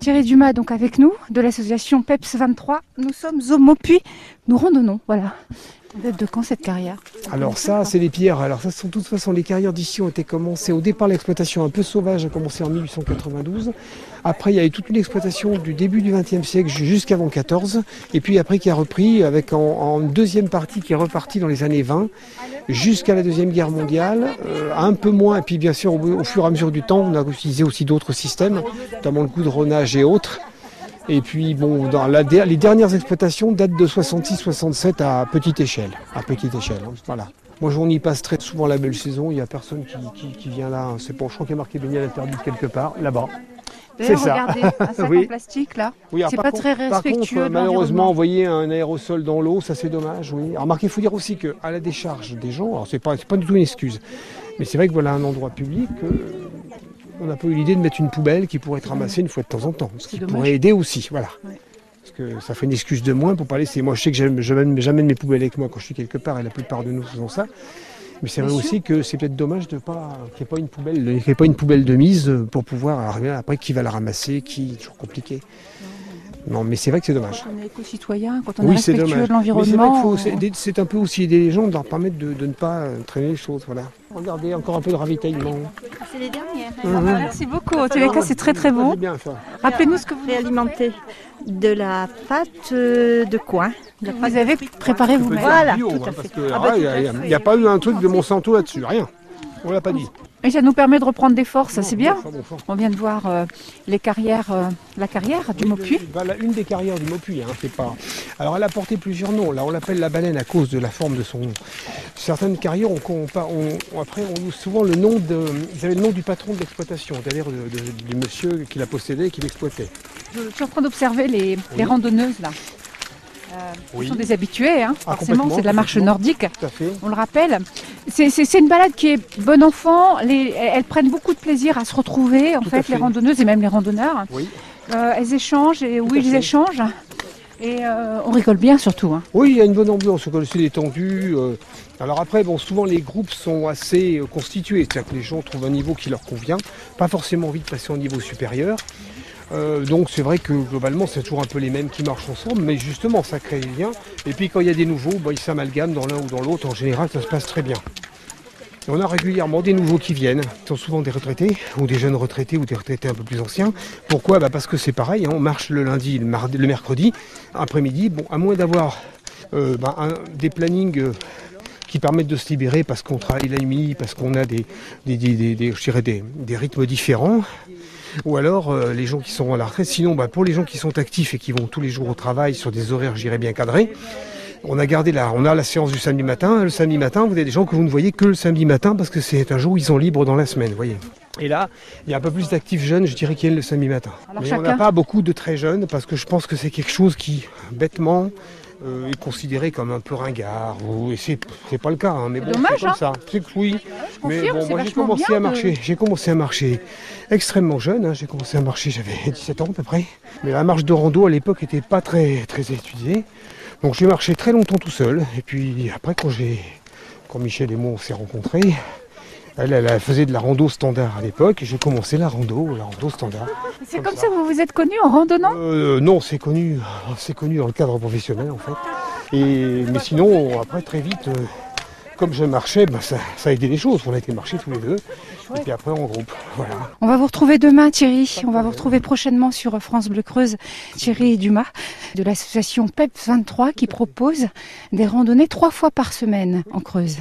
Thierry Dumas donc avec nous de l'association PEPS 23. Nous sommes au Maupuy. Nous randonnons, voilà. Êtes de quand cette carrière Alors ça, c'est les pierres. Alors ça, de toute façon, les carrières d'ici ont été commencées. Au départ, l'exploitation un peu sauvage a commencé en 1892. Après, il y a eu toute une exploitation du début du XXe siècle jusqu'avant 14. Et puis après, qui a repris avec en, deuxième partie, qui est repartie dans les années 20 jusqu'à la deuxième guerre mondiale. Euh, un peu moins. Et puis bien sûr, au, au, fur et à mesure du temps, on a utilisé aussi d'autres systèmes, notamment le goudronnage et autres. Et puis bon, dans les dernières exploitations datent de 66-67 à petite échelle, à petite échelle. Hein, voilà. Moi, on y passe très souvent la belle saison. Il n'y a personne qui, vient là. C'est pour je crois qu'il y a marqué baignade interdite quelque part, là-bas. C'est ça. Regardez, un sac en plastique là. Oui, c'est pas très respectueux. Par malheureusement, envoyer un aérosol dans l'eau, ça c'est dommage. Oui. Alors, il faut dire aussi qu'à la décharge des gens, alors c'est pas, pas du tout une excuse, mais c'est vrai que voilà un endroit public. Euh, on n'a pas eu l'idée de mettre une poubelle qui pourrait être ramassée une fois de temps en temps, ce qui pourrait aider aussi. Voilà. Parce que ça fait une excuse de moins pour pas laisser. Moi, je sais que j'amène mes poubelles avec moi quand je suis quelque part, et la plupart de nous faisons ça. Mais c'est vrai aussi que c'est peut-être dommage de pas qu'il n'y ait pas une poubelle, pas une poubelle de mise pour pouvoir arriver après qui va la ramasser, qui toujours compliqué. Non, mais c'est vrai que c'est dommage. Quand on est éco-citoyen, quand on est respectueux de l'environnement. C'est un peu aussi aider les gens, de leur permettre de, ne pas traîner les choses. Voilà. Regardez, encore un peu de ravitaillement. C'est les dernières. Merci beaucoup. En tous les cas, c'est très très beau. Rappelez-nous ce que vous réalimentez. De la pâte euh, de coin. Vous avez préparé vous-même. Voilà. Il n'y a, pas eu un truc de Monsanto là-dessus, rien. On l'a pas dit. Et ça nous permet de reprendre des forces, c'est bien. On vient de voir euh, les carrières, euh, la carrière du Maupuy. Voilà, une des carrières du Maupuy, hein, c'est pas. Alors elle a porté plusieurs noms. Là, on l'appelle la baleine à cause de la forme de son. Certaines carrières, on, après, on use souvent le nom de. Ils avaient le nom du patron de l'exploitation, c'est-à-dire du monsieur qui la possédait et qui l'exploitait. Je suis en train d'observer les, les randonneuses là. Euh, sont des habitués, hein, ah, forcément, c'est de la marche nordique, on le rappelle. C'est une balade qui est bon enfant, elles prennent beaucoup de plaisir à se retrouver, en fait, les randonneuses et même les randonneurs. Euh, elles échangent, et oui, ils échangent. Et euh, on rigole bien surtout. Hein. Oui, il y a une bonne ambiance, c'est détendu. alors après, bon, souvent les groupes sont assez constitués, c'est-à-dire que les gens trouvent un niveau qui leur convient, pas forcément envie de passer au niveau supérieur. Euh, donc c'est vrai que globalement c'est toujours un peu les mêmes qui marchent ensemble, mais justement ça crée des liens. Et puis quand il y a des nouveaux, bah, ils s'amalgament dans l'un ou dans l'autre. En général ça se passe très bien. on a régulièrement des nouveaux qui viennent, qui sont souvent des retraités, ou des jeunes retraités, ou des retraités un peu plus anciens. Pourquoi? Bah, Parce que c'est pareil, hein, on marche le lundi, le, mercredi, après-midi. Bon, à moins d'avoir euh, bah, des plannings euh, qui permettent de se libérer parce qu'on travaille la nuit, parce qu'on a des, des, des rythmes différents ou alors euh, les gens qui sont à la retraite. Sinon, bah, pour les gens qui sont actifs et qui vont tous les jours au travail sur des horaires, j'irais bien cadrés, on a gardé la, on a la séance du samedi matin. Le samedi matin, vous avez des gens que vous ne voyez que le samedi matin parce que c'est un jour où ils sont libres dans la semaine, voyez. Et là, il y a un peu plus d'actifs jeunes, je dirais, qui viennent le samedi matin. Mais on n'a pas beaucoup de très jeunes parce que je pense que c'est quelque chose qui, bêtement, euh, est considéré comme un peu ringard. Et c'est, pas le cas, hein, mais bon, c'est comme hein. ça. C'est oui. mais bon, moi j'ai commencé à marcher. J'ai commencé à marcher extrêmement jeune. Hein. J'ai commencé à marcher, j'avais 17 ans à peu près. Mais la marche de rando à l'époque n'était pas très très étudiée. Donc j'ai marché très longtemps tout seul. Et puis après, quand j'ai, quand Michel et moi on s'est rencontrés, elle, faisait de la rando standard à l'époque et j'ai commencé la rando, la rando standard. C'est comme, ça. que vous vous êtes connu en randonnant? Euh, Non, c'est connu, c'est connu dans le cadre professionnel en fait. Et, mais sinon, après très vite, euh, comme je marchais, bah, ça, a aidé les choses. On a été marcher tous les deux. Et puis après en groupe. Voilà. On va vous retrouver demain Thierry. On va vous retrouver prochainement sur France Bleu Creuse. Thierry Dumas de l'association PEP 23 qui propose des randonnées trois fois par semaine en Creuse.